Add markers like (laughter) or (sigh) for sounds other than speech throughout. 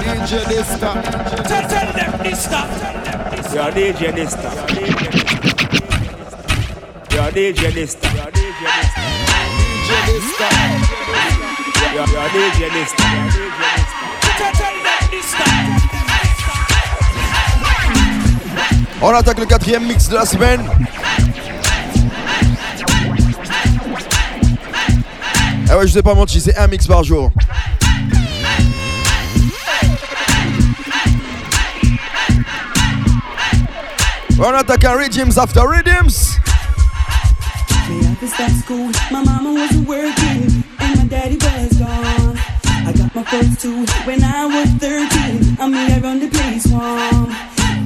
DJ Dysta. Tell, tell them Dysta. You're DJ Dysta. You're DJ Dysta. You're DJ Dysta. DJ Dysta. You're you're DJ Dysta. Tell, tell them Dysta. On attaque le quatrième mix de la semaine. Ah ouais, je sais pas mentir, c'est un mix par jour. On attaque un Riddims after Riddims. School. My mama wasn't working and my daddy was gone. I got my first two when I was 13. I mean, I run the place warm.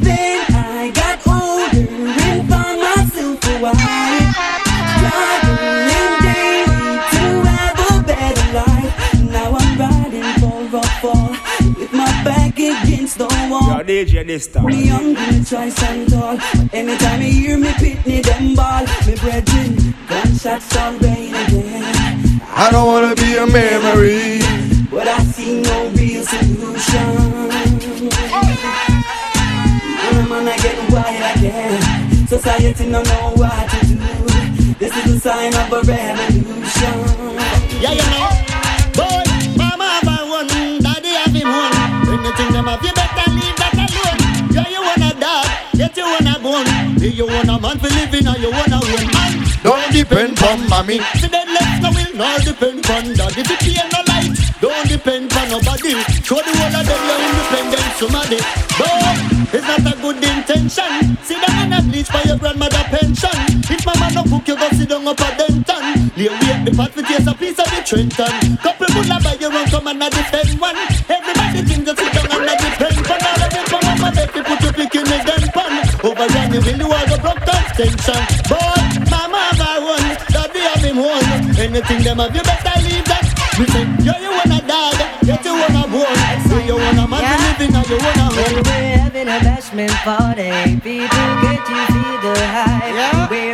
Then I got older and found myself a. the wall. You're DJ Me young, me try stand tall. Anytime you hear me pitney them ball, me brethren, gunshots all rain again. I don't wanna be a memory. But I see no real solution. And I'm gonna get wild again. Society don't know what to do. This is a sign of a revolution. Yeah, you know. Boy, mama have one, daddy have him one. Anything them have, you get you want a bone. Do you want a man for living or you want a woman? Don't depend on mommy. See that left no will nor depend on that. If you pay no light, don't depend on nobody. Show the whole of them your independence, somebody. But it's not a good intention. See that man a bleach for your grandmother pension. If mama no cook, you go sit down up a denton. Lay wait the pot for taste a piece of the Trenton. Couple would buy your own, come and defend one. Over there, you will do all the broke extension. But mama have a one, daddy have him one. Anything them have, you better leave that. Me say, yo, you want a dog, yes, you want a bone. So you want a man live in, or you a When home. we're having a bashment party, people get to feel the hype. Yeah. Wearing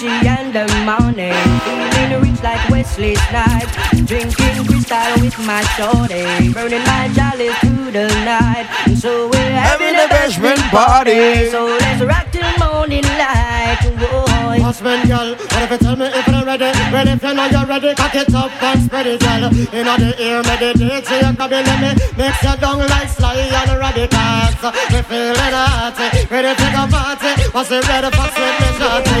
Gucci and the morning, feeling rich like Wesley Snipes. Drinking crystal with my shorty, burning my jollies through the night. And so we're having, a bashment party. So let's rock till morning light. Whoa. Husband, girl, what if you tell me if you're ready? Ready if you know you're ready, cock it up and spread it, girl. In the ear, meditate, so you can let me Mix your down like sly and radicals. We feeling hot, ready to go party. What's it ready for me shorty?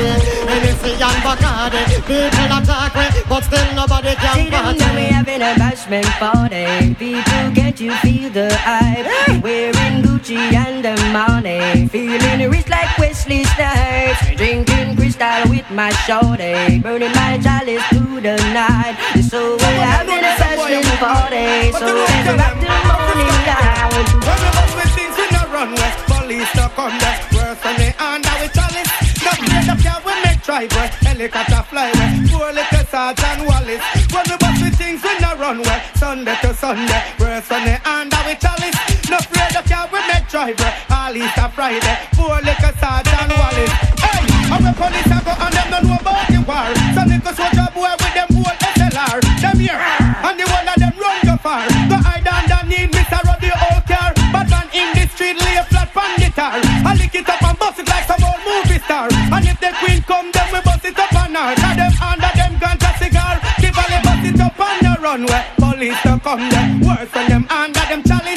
And Bacardi, people attack me, but still nobody can See them now we party. having a bashment party. People, can't you feel the hype? Wearing Gucci and the money, feeling rich like Wesley Snipes. Drinking crystal with my shorty, burning my chalice through the night. So we're having a bashment party. So let's rock till morning light. When we bust with things we no run west Police no come west Worse on the hand that we chalice No afraid of car we make drive west Helicopter fly west Poor little Sergeant Wallace When we bust with things we no run west Sunday to Sunday Worse on the hand that we chalice No afraid of car we make drive west All Easter Friday Poor little Sergeant Wallace. Hey, how we police a go and them no know about the war. So little soldier boy with them whole SLR Them here And the one of them run go far. Go hide underneath Mr. Roddy old car Bad man in the street lay flat pan guitar. I lick it up and bust it like some old movie star. And if the queen come then we bust it up on her. Cause them under them ganja cigar. Give a bust it up on the runway. Police don't come there. Worse than them under them chalice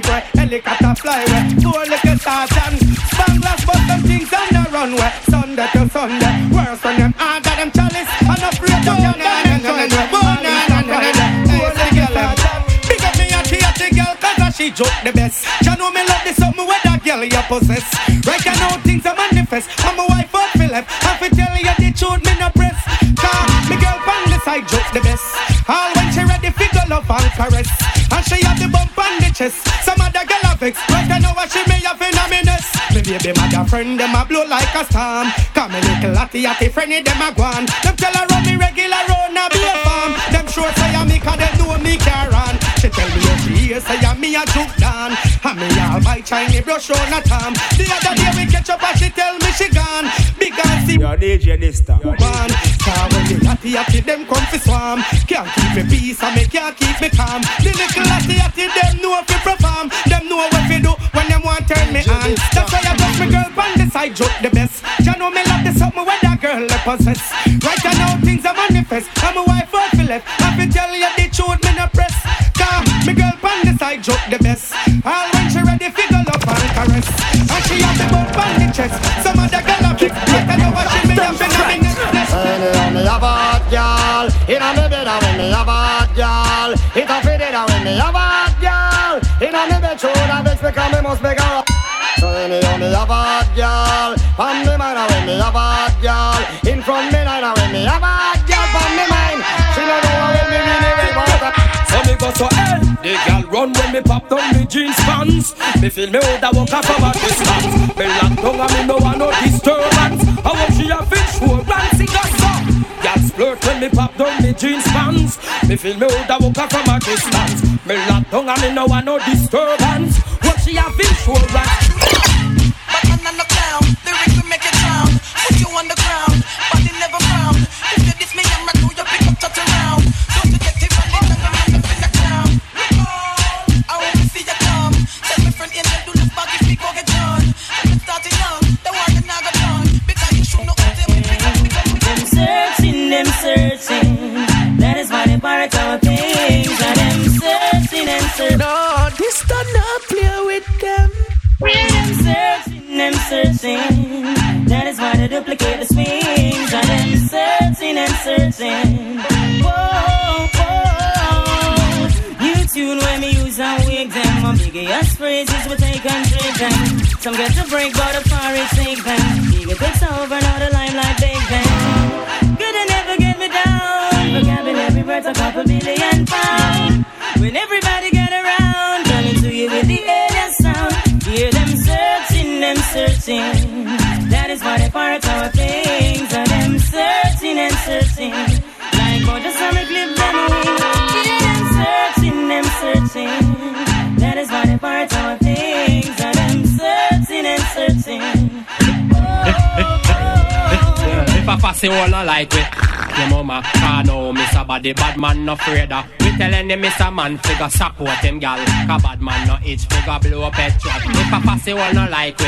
drive Helicopter fly way Four little stars and Spanglers bust them things on the runway Sunday to Sunday Worse than them under them chalice And afraid of car them make drive way Four little stars Big up me a theater girl cause a she joke the best You know me love this something where that girl you possess Right now things are manifest I'm a wife of Philip I fi tell you the truth me no press Cause me girl from the side joke the best All when she ready fi go love and caress And she have the the chest Some other girl have vex Right know what she me have in a minute. Me baby mother friend them a blow like a storm. Come me little atty atty friendly them a go on. Them tell her run me regular round a be a farm. Them sure say I me cause they know me can She tell me how she hear say I me me a juke down. And me all my Chinese brush on a time. The other day we catch up and she tell me she gone. Big and see Your DJ Lister. man. Car when the hatty hatty them come fi swarm. Can't keep me peace and me can't keep me calm. The little hatty hatty them know fi perform. Them know what fi do when them want turn me on. That's why I got me girl on the side joke the best. You know me love the something where that girl possess. Right now things are manifest. I'm a wife gal Inna me a when me a bad gal It a fit it a when me a bad gal Inna me bed should a vex because me must make her So anyhow, me a bad gal Pon me mind a when me a bad gal In front me line a when me a bad gal Pon me mind She no know when me really well want So me go so hell The girl run when me pop down me jeans pants. Me feel me hold a walk off from a distance. Me lock down and me no want no disturbance. I want she a fish for rancy got me pop down me jeans pants. Me feel me hold a walk off from a distance. Me lock down and me no want no disturbance. What she a fish they our things. And them searching and searching. Like how just some clip them them searching, them searching. That is why they part our things. And them searching and searching. If I pass it all no like we Your mama no miss a body Bad man no afraid of We telling them miss a man Figure support him gal. Cause bad man no itch Figure blow up petrol If I pass it all no like we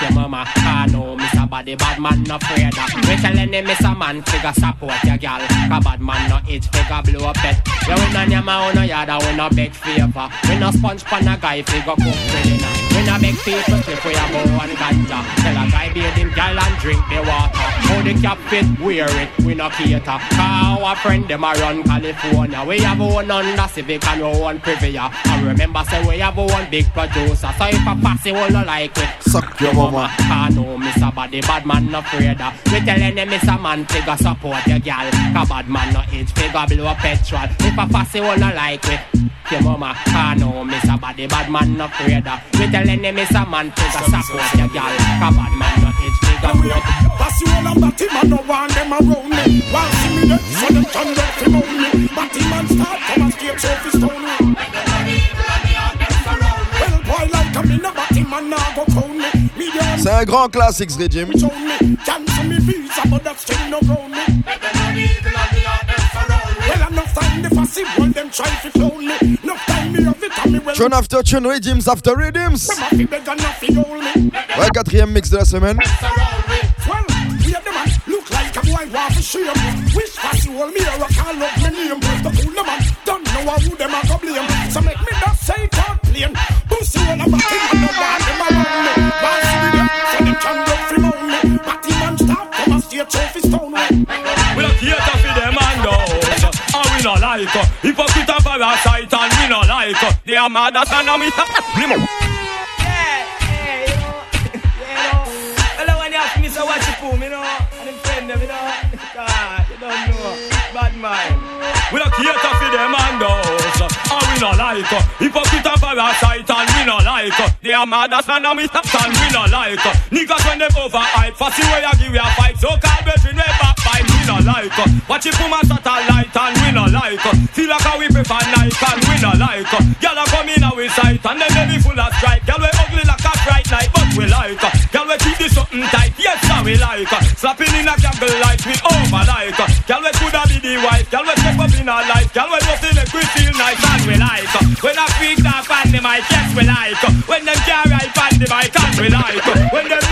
Your mama. Cause no miss a body Bad man no afraid of. We telling them miss a man Figure support your gal. Cause bad man no itch Figure blow up pet Yeah we no nyama on no yard And we no beg favor. We no sponge pan a guy Figure cook really nice. We no beg people clip we a bow and ganja. Tell a guy bathe him gal and drink the water. How the cap fit, wear it, we no cater. Our friend them a run California. We have one under civic and we one Privia. And remember say we have one big producer. So if a pass it will no like it Suck your mama. Cause no miss a body, bad man no afraid of. We tell them miss a man figure support your gal. Cause bad man no age figure blow petrol. If a pass it will no like it your mama, cause no miss a body, bad man no afraid of. We tell them miss a man figure support your gal. Cause bad man no age figure blow Pass you all and Batty man no want them around me. While see me there, so them can get to know me. Batty man start come and straight so fi stone me. Well, boy like a me no Batty man nah go crown me. Me there C'est un grand classique, ce régime. show me. Cancel me visa, but that still no ground me. Well, enough time the fussy one them try to clone me. Time me have it and me well. Tune after tune, riddims after riddims. Mama fi beg and not fi hold me. Ouais, quatrième mix de la semaine. Well, we are the man look like a boy want to shame. Wish fussy hold me or I call up my name. The cool man don't know who them a go blame. So make me not say God plain. Pussy all about him and no man them around me. While see me And we not like Hypocrite and parasite and we not like They are mad as an army Limo Hello, when you ask me, so what you fool, me know? And them friend them, you know? God, you don't know. Bad mind. We don't cater for them and those And we not like uh, Hypocrite and parasite and we not like They are mad as an army And we not like Niggas when them overhype Fussy way I give you a fight. So call brethren way no like. Watch it woman light and we no like. Feel like how we prefer Nike and we no like. Gyal a come in our sight and then they be full of strike. Gyal we ugly like a bright night, but we like. Gyal we keep this something tight, yes now we like. Slapping in a jungle light, we over like. Gyal we coulda be the wife, gyal we step up in our life, gyal we just make we feel nice and we like. When I speak off on the mic, yes we like. When them can't ride on the mic, and we like. When them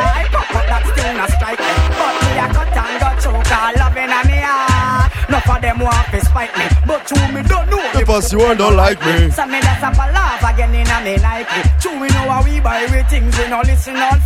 Them all but that still not strike me. But me a cut and go choke, all loving on me heart. Enough of them want to spite me, but to me don't know. The pussy one don't like me. So me that's a laugh again in me Nike. True, we know how we buy we things, we no listen on.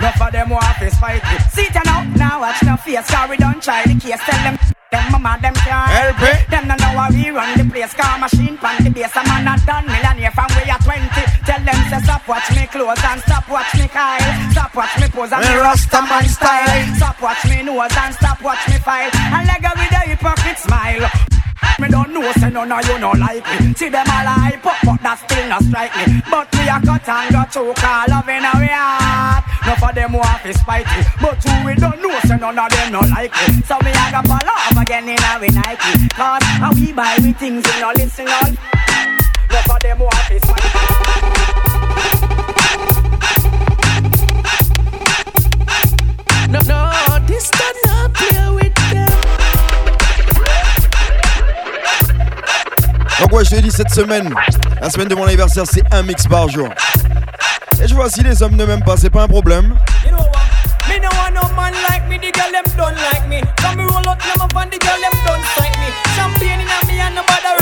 Enough of them want to spite me. See it now, now watch no face, cause we don't try the case. Tell them, them mama, them can't Help it. Them no know how we run the place, car machine pan the base. A man a done millionaire from we are 20. Tell them to stop watch me clothes and stop watch me Kyle. Stop watch me pose and me Rasta man style. Stop watch me nose and stop watch me file. And leg with a hypocrite smile. Me don't know, say none of you no like me. See them all hype up, but that still not strike me. But we a cut and go choke all loving our heart. No for them want to spite me, but who we don't know, say none of them no like me. So me a go fall off again in our Nike. Cause how we buy we things, we no listen all. No for them want to spite me. No, no, this does not play with them. Donc ouais, je te dis cette semaine, la semaine de mon anniversaire, c'est un mix par jour. Et je vois si les hommes ne m'aiment pas, c'est pas un problème. You know what? Me no want no man like me, the girl them don't like me. Come me roll out them up and the girl them don't fight me. Champagne in a me and nobody red strike me. Cause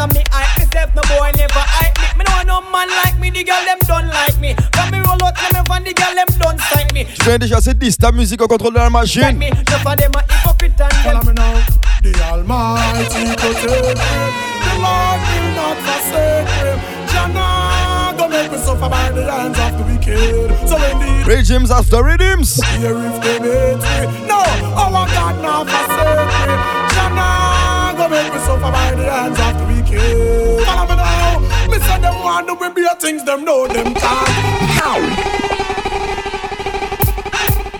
of me hype myself, no boy never hype me. Me know want no man like me, the girl them don't like me. Come me roll out them up and the girl them don't fight me. Tu connais déjà cette liste, ta musique au contrôle de la Like machine. me, no for them a hypocrite and Follow them me now. The Almighty protect me. The Lord will not forsake me. Jana go make me suffer by the hands of the wicked. So indeed, Riddims after riddims. here if they hate me. No, our God now forsake me. Jana go make me suffer by the hands of want to be things, them know them. Now.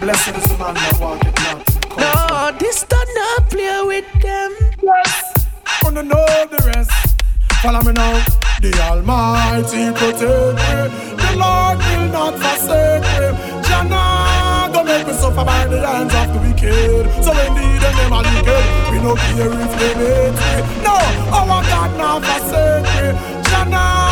Blessed is the man that walketh not. No, this does not play with them. Yes, Wanna know the rest. Follow me now. The Almighty protect me. The Lord will not forsake me. Jana go make me suffer by the hands of the wicked. So indeed them them are wicked. We no care if they hate me. No, our God now forsake me. Jana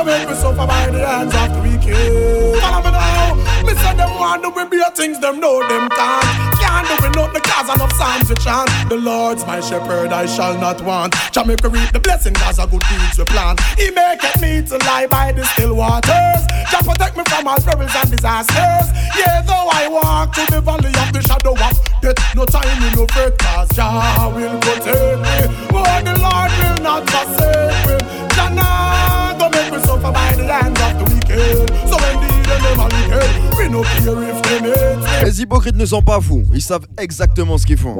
go make me suffer by the hands of the wicked. Follow me now. Me say them want to be beer things, them know them can't. Can't do it not the cause enough psalms to chant. The Lord's my shepherd, I shall not want. Shall make me reap the blessing cause of good deeds we plan. He maketh me to lie by the still waters. Shall protect me from all perils and disasters. Yeah, though I walk through the valley of the shadow of death, no time in no fret cause Jah will protect me. Oh, the Lord will not forsake me. Jah make me suffer by the hands of the wicked. So indeed, them are wicked. We no care if they hate me. Les hypocrites ne sont pas fous, ils savent exactement ce qu'ils font.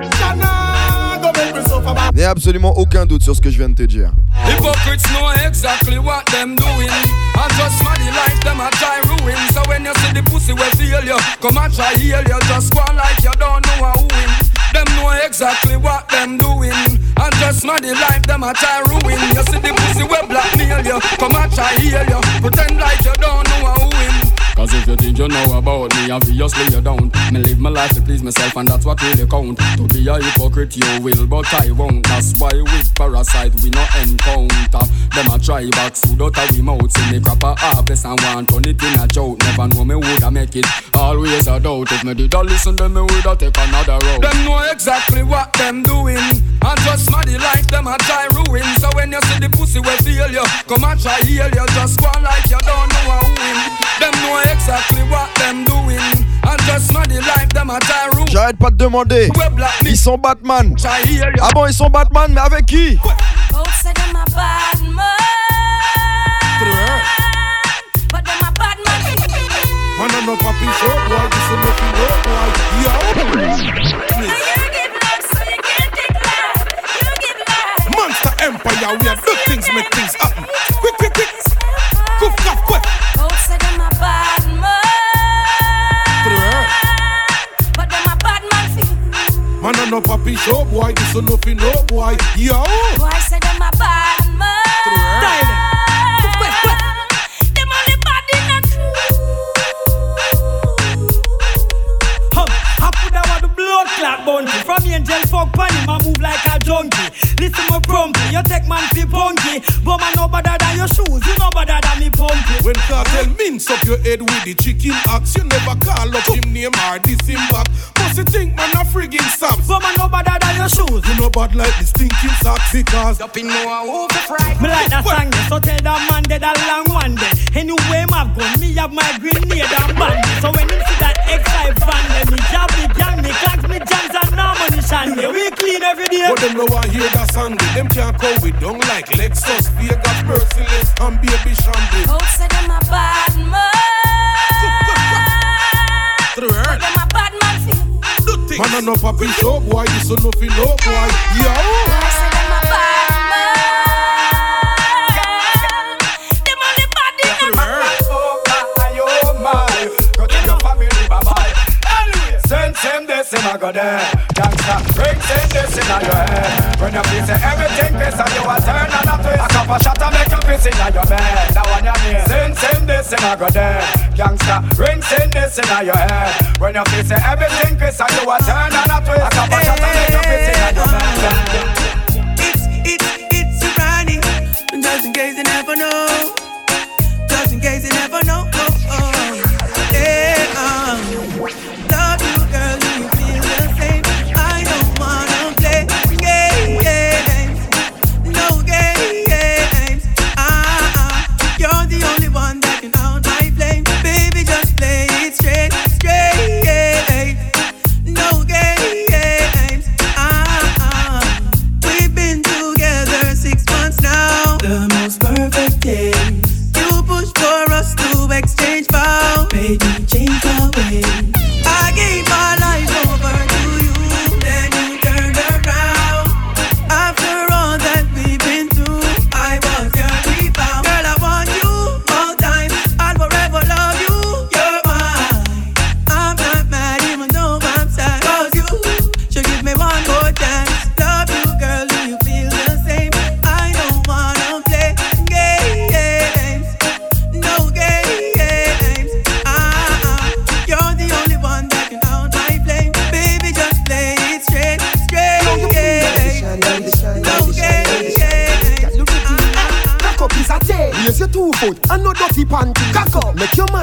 A absolument aucun doute sur ce que je viens de te dire. Hypocrites know exactly what them doing. And just money like them a try ruin. So when you see the pussy we feel you, come and try heal you. Just go on like you don't know who win. Them know exactly what them doing. And just my the life them a try ruin. You see the pussy we blackmail you, come and try heal you. Pretend like you don't know who win. Cause if you think you know about me, obviously you don't. Me live my life to please myself, and that's what really count. To be a hypocrite, you will, but I won't. That's why with parasite we no encounter. Them a try back food out we mouth, see me crap a harvest and want turn it in a joke. Never know me woulda make it. Always a doubt. If me did a listen, then me woulda take another road. Them know exactly what them doing, and just money like them a try ruin. So when you see the pussy we feel you, come and try heal you. Just go like you don't know who win. Them know exactly what them doing, and just money like them a try ruin. J'arrête pas de demander. We black me Ils sont Batman. try heal you. Ah bon, ils sont Batman, mais avec qui Both say them a bad man. But them a bad man. Man, I'm no papi show boy, this is nothing no boy. Yo. And you give love, so you can't take love. You give love. Monster Empire, we are do things, make things happen. no papi show boy, this so nothing no boy. Yo. Boy said I'm a bad man. Them only bad in a crew. Hum, I put the blood clot bounty. From angel fuck panic, I move like a junkie. Listen my grumpy, you take man fi punky. But man no better than your shoes, you no better than me punky. When cartel mince up your head with the chicken axe, you never call up him name or this him back. Must you think man a friggin' saps? But man no better than your shoes. You know bad like the stinking socks because Up in no who fry. Me like that song, so tell that man dead a long one day. Anyway, my gun, me have my grenade and band. So when him see that X5 van, then me jab me gang, me clocks me jams and no money shan. Yeah, we clean every day. But them no want hear that song. Them can't come with dung like Lexus, Vegas, Merciless, and Baby Shandy. Folks say them a bad man. (laughs) Through her. Man a no papi show boy, this so no feel no boy. Folks say them a bad man. Them bring this in your head. When you feel everything and you a turn and a twist. A couple shot and make you piss in a your bed. That one you need. Send send this in go there Gangsta, bring send this in your head. When you feel say everything and you a turn and a twist. A couple shot and make you piss in a your bed. It's, it's, it's a Ronnie. Just in case you know.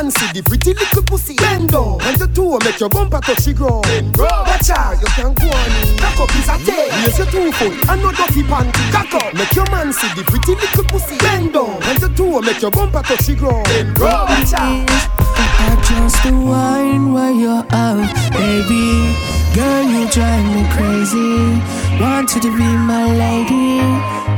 Make your man see the pretty little pussy. Bend down. And the toe make your bumper touch the ground. Bend Watch out, you can go on. in. Cock up is a tail. Raise your two foot and no dirty panty. Cock up. Make your man see the pretty little pussy. Bend down. And the toe make your bumper touch the ground. Bend Watch out. I just the wine where you're out, baby. Girl, you drive me crazy. Want you to be my lady,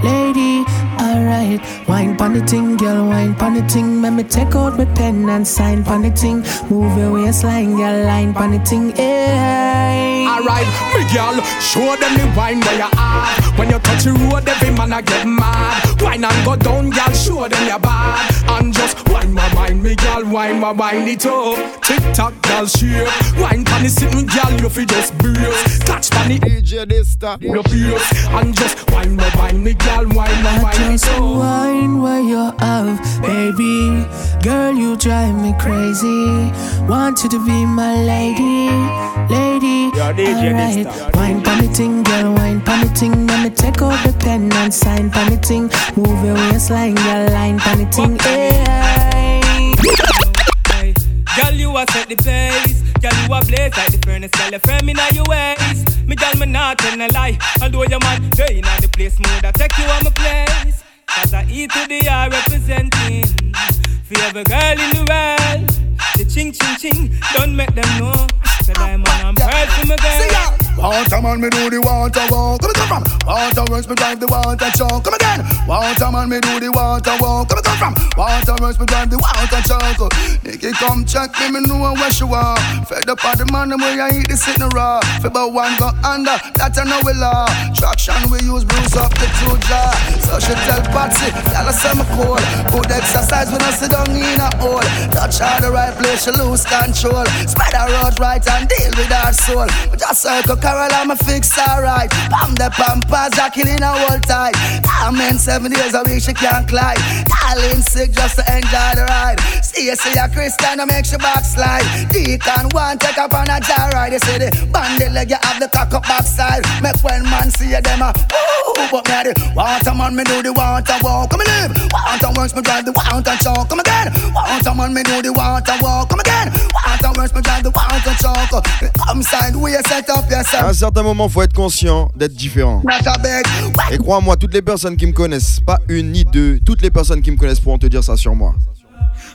lady. Alright, wine pon the ting, girl, wine pon the ting. Let me take out my pen and sign pon the ting. Move your waistline, girl, line pon the ting. Alright, me girl, show them the wine where you are. When you touch the road, every man a get mad. Wine and go down, girl, show them your bad. And just wine my wine, me girl, wine my wine it up. Tick tock, girl, shake. Wine pon the sitting, girl, you fi just brace. Catch pon the DJ Dysta, your face. And just wine my wine, me girl, wine my wine it Just the up. wine where you're out, baby. Girl, you drive me crazy. Want you to be my lady, lady. Yo, DJ Alright, Dysta. wine pon the ting, girl, wine pon the ting. Let me take out the pen and sign pon the ting. Move your waistline, girl, line pon the ting. Hey. Eh. Girl, you a set the pace. Girl, you a blaze like the furnace. Girl, you firm inna your waist. Me girl, me not tell a lie. Although your man day inna the place, mood I take you on my place. Cause I eat to the R representing. For every girl in the world. The ching ching ching, don't make them know. So I'm on, I'm proud for my girl. Water man, me do the water walk. Come come from water works, me drive the water truck. Come again. Water man, me do the water walk. Come come from water works, me drive the water truck. Nicky come check me, me know where she are. Fed up of the man, them where I eat the sitting raw. Fi about one go under, that I know we law. Traction we use bruise up the two jaw. So she tell Patsy, tell her say me cool. Good exercise when I sit down in a hole. Touch her the right place, she lose control. Spread her out right and deal with her soul. Just circle Carol, I'm a fix alright. Pam the pampas, are killing her whole time. I'm in seven days a week, she can't climb. Calling sick just to enjoy the ride. See you, see a Christian, I make she backslide. Deacon one, take up on a jar ride. You see the bandy leg, you have the cock up backside. Make when man see them a ooh, but me a the water man, me do the water walk. Come and live. Water works, me drive the water chalk. Come again. Water man, me do the water walk. Come again. Water works, me drive the water chalk. Come side, we set up À un certain moment, faut être conscient d'être différent. A. Et crois-moi, toutes les personnes qui me connaissent, pas une ni deux, toutes les personnes qui me connaissent pourront te dire ça sur moi.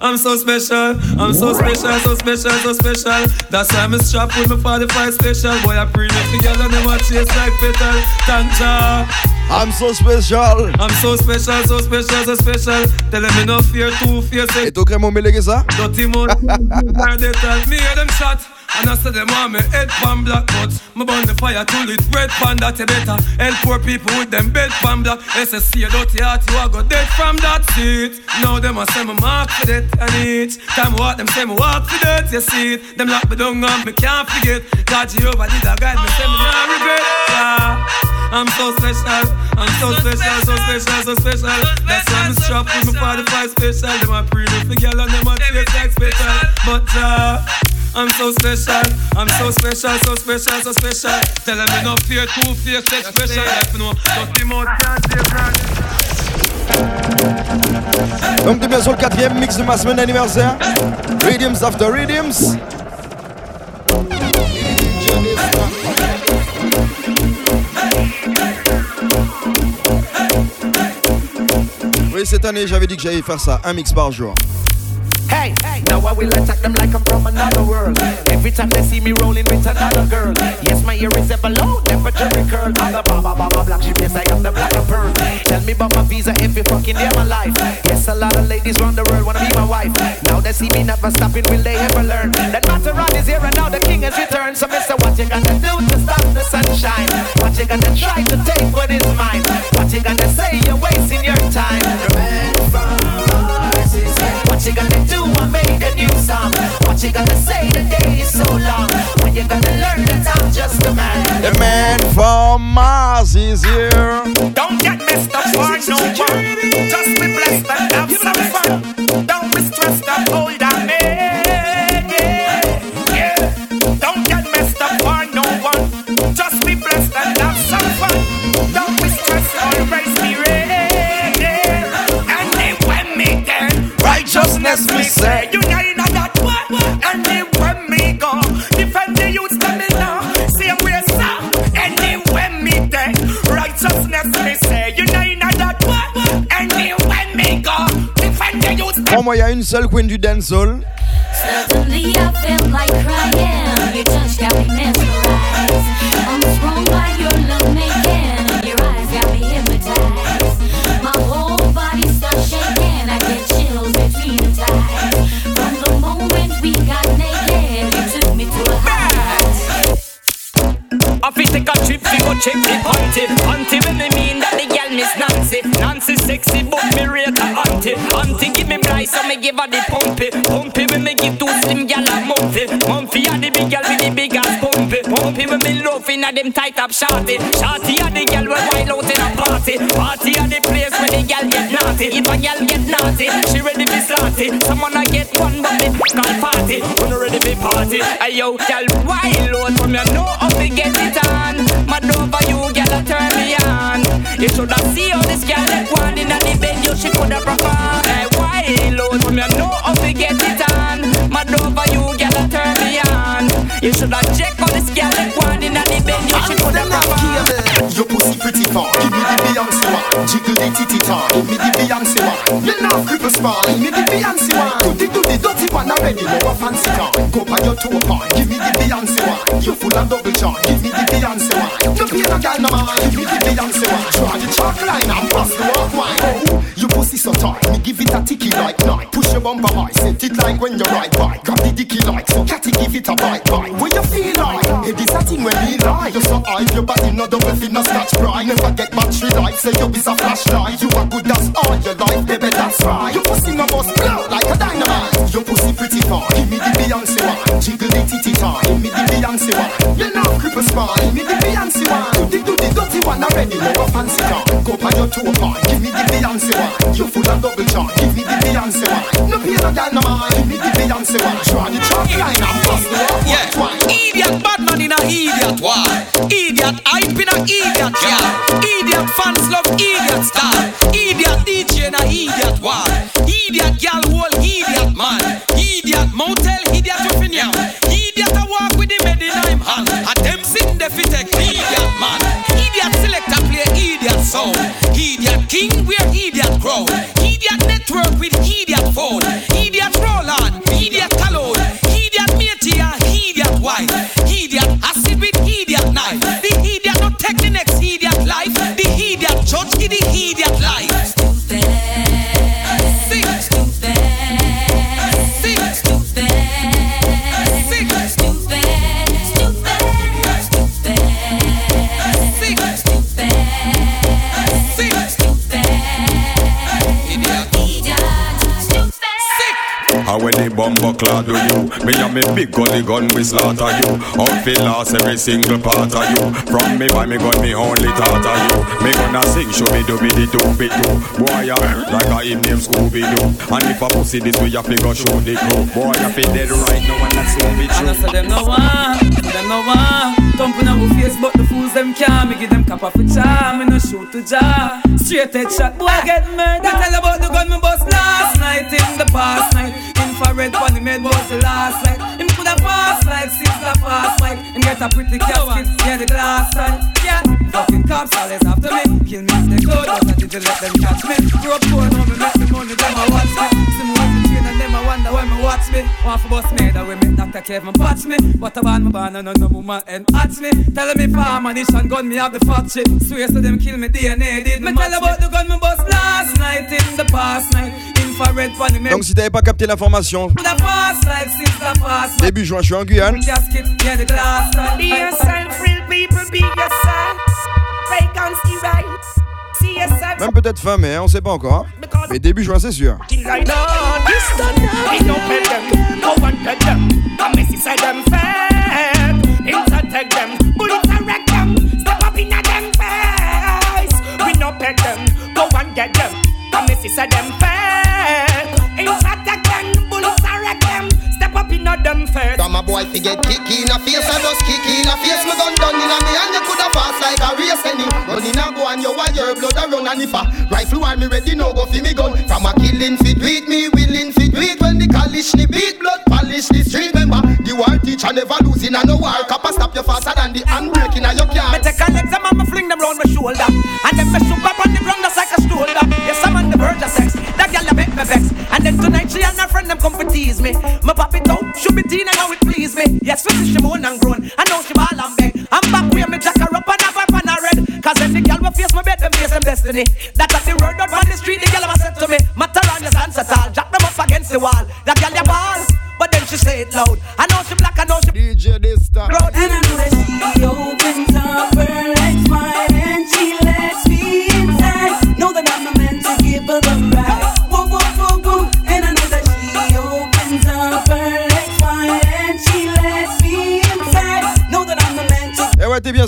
I'm so special, I'm so special, so special, so special. That's why I'm strapped with my 45 special. Boy, I pre me together, them a chase like petal. Tanja. I'm so special. I'm so special, so special, so special. Tell them no fear, two fear, say. Et toi, Crémo Mélégué ça? Dirty (laughs) tell me? Hear them shot. And I say them want me head pan black but Me burn the fire to it red pan that you better Help poor people with them bed pan black. SSC a dirty heart you a go dead from that seat. Now them a say me mark for that and each Time what them say me walk for that you see. It Them lock me down and me can't forget. God Jehovah did a guide me say me not regret. Yeah. I'm so special, I'm so special, so special, so special. That's why I'm strapped with my 45 special. Them a pre for girl and them a taste like special. But uh, I'm so special, I'm so special, so special, so special. Tell them no fear, two fear, sex special. Mouth can't take grand. Donc t'es bien sur le quatrième mix de ma semaine d'anniversaire. Rhythms after Rhythms. Oui, cette année, j'avais dit que j'allais faire ça, un mix par jour. Now I will attack them like I'm from another world. Every time they see me rolling with another girl. Yes, my ear is ever low, temperature curl. I'm the baba baba black sheep, yes, I am the black of pearl. Tell me about my visa you fucking near my life. Yes, a lot of ladies round the world wanna be my wife. Now they see me never stopping, will they ever learn? That Maserati is here and now the king has returned. So, Mister, what you gonna do to stop the sunshine? What you gonna try to take what is mine? What you gonna say? You're wasting your time. The What you gonna do? I made a new song. What you gonna say? The day is so long. When you gonna learn that I'm just a man? The man from Mars is here. Don't get messed up for no one. Just be blessed and have some fun. Don't be stressed up, hold on me. Moi, il y a une seule queen du dancehall. Price so me give her the pumpy Pumpy when me give to slim gal a mumpy Mumpy a the big gal with the big ass pumpy Pumpy when me love inna them tight up shorty Shorty a the gal when wild out in a party. Party a the place where the gal get naughty. If a gal get naughty, she ready fi slaughty Someone a get one but me call party. When ready fi party? Hey yo, gal wild out from you know how to get it on Mad over you, gal a turn me on. You shoulda see how this gal get one inna the bed You she coulda perform Hey from you know how to get it on Mad over you, gal a turn me on You shoulda check how this gal get one inna the bed You she coulda perform Your pussy pretty far, give me the Beyonce one. Jiggle the titty tar, give me the Beyonce one. You know cripple spawn, give me the Beyonce one. Do the do the dirty one already, no a fancy car. Go by your toe part, give me the Beyonce one. You full and double charge, give me the Beyonce one. No pay no gal no man, give me the Beyonce one. Draw the chalk line and pass the walk wine. Oh, your pussy so tight, me give it a ticky like night. Push your bumper high, set it like when you ride by. Grab the dicky like so, catty give it a bite bite. Where you feel like? Hey, this a thing when me lie. You so high, your body no double fit, no scratch cry. Never get battery life, say you be a flashlight. You are good, that's all your life, baby, that's right. Your pussy no bust blow like a dynamite. Your pussy pretty far, give me the Beyonce one. Jiggle the titty tar, give me the Beyonce one. You know cripple spine, give me the Beyonce one. Do the do the dirty one already, a fancy car. Go by your toe part, give me the Beyonce one. You full and double charge, give me the Beyonce one. No piece of girl no mind. Me give me Yancy one. Draw the chalk line and pass the wall. Yeah. Idiot bad man in a idiot. Why? Idiot hype in a idiot. Yeah. Idiot fans love idiot star. Idiot DJ in a idiot. Why? Idiot gal whole idiot man. Idiot motel idiot you. Idiot a walk with the Medina in hand. A them sitting there fit take idiot man. Idiot selector play idiot song. Idiot king wear idiot crown. Idiot network with idiot down. Idiot Roland, idiot Cologne, idiot matey and idiot wife, idiot acid with idiot knife. The idiot not take the next idiot life. The idiot judge, the idiot life. Bumper clad do you. Me and me big gully gun we slaughter you. Outfit last every single part of you. From me by me gun me only thought of you. Me gonna sing show me do be the two bit too. Boy I like a him name Scooby Doo. And if I pussy this way I figure show the crew. Boy I feel dead right now and that's so be true. And I say them no one, them no one. Thumping our face but the fools them can't. Me give them cap off a charm, me no shoot to jar. Straight head shot, boy get murdered. Tell about the gun me bust last night in the past night. Infrared funny made was the last night. Him coulda pass like sister pass like. Him get a pretty casket, yeah the glass side. Yeah, fucking cops always after me. Kill me if they could, but I didn't let them catch me. Grew up poor, now me that way me Dr. Patch me. What a band me born and no woman and hatch me. Telling me farm and and gun me have the fat shit. Swear so them kill me DNA did me. Me tell about the gun me bust last night in the past night. Infrared funny me. Donc si t'avais pas capté l'information, The past like sister pass. début juin je suis en Guyane. Gasket, yeah the glass. Be yourself, real people, be yourself. Fake and see right. Même peut-être fin mai, hein, on sait pas encore. Hein. Mais début juin, c'est sûr. Get them, come and see them fat. Inside again, bullets are again. Them. In a them face. From a boy fi get kick in a face, I just kick in a face. Me gun done in a me and you coulda pass like a race any. Run in a go and you want your blood a run and if a rifle war me ready no go fi me gun. From a killing fit with me willing fit with when the college ni beat blood polish the street. Remember the war teacher never losing a no war. Copper stop you faster than the handbrake in a your car. Me take a legs and me fling them round my shoulder And then me shoot up on the ground just like a stroller Yes, I'm on the verge of sex That girl a make me vex And then tonight she and her friend them come to tease me should be and how it please me. Yes, we she moan and groan. I know she ball and beg. I'm back where me jack her up and have her pan her red Cause the girl will face my bed, them face them destiny. That at the word out on the street, the girl ever said to me Matter on your dance at all, jack them up against the wall. That girl ya ball, but then she say it loud. I know she black, I know she DJ this time. Road.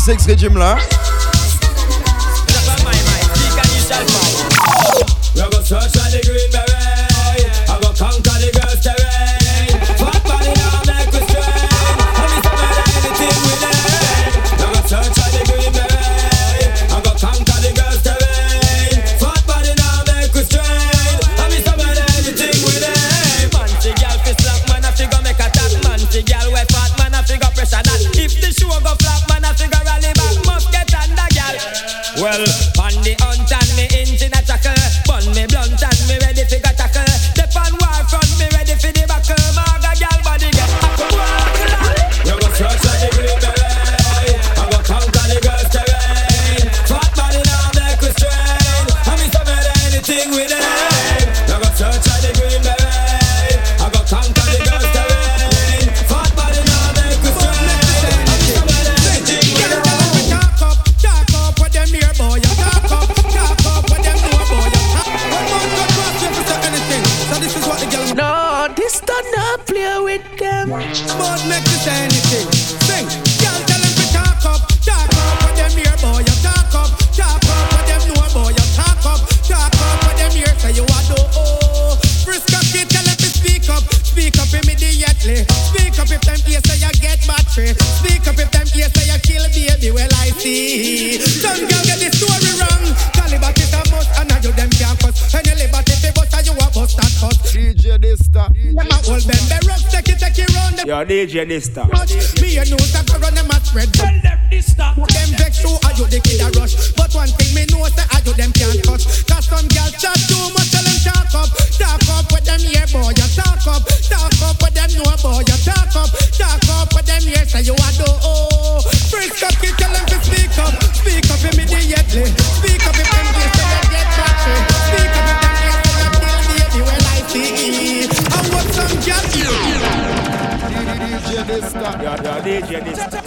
se x rejim Yo, DJ Dysta. Watch me, you know that I run them a spread. Tell them Dysta. Them vex so I do the kid a rush. But one thing me know that I do them can't touch. Cause some girls chat too much, tell them talk up. Talk up with them, yeah, boy, you talk up. Talk up with them, no, boy, you talk up. Talk up with them, yeah, say you a do. Oh, frisk up, you tell them to speak up. Speak up immediately. Speak Adede, Adede.